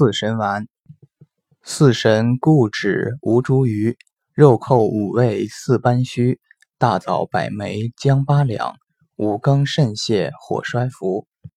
四神丸。四神固脂无茱萸，肉蔻五味四斑须，大枣百枚姜八两，五更肾泻火衰服。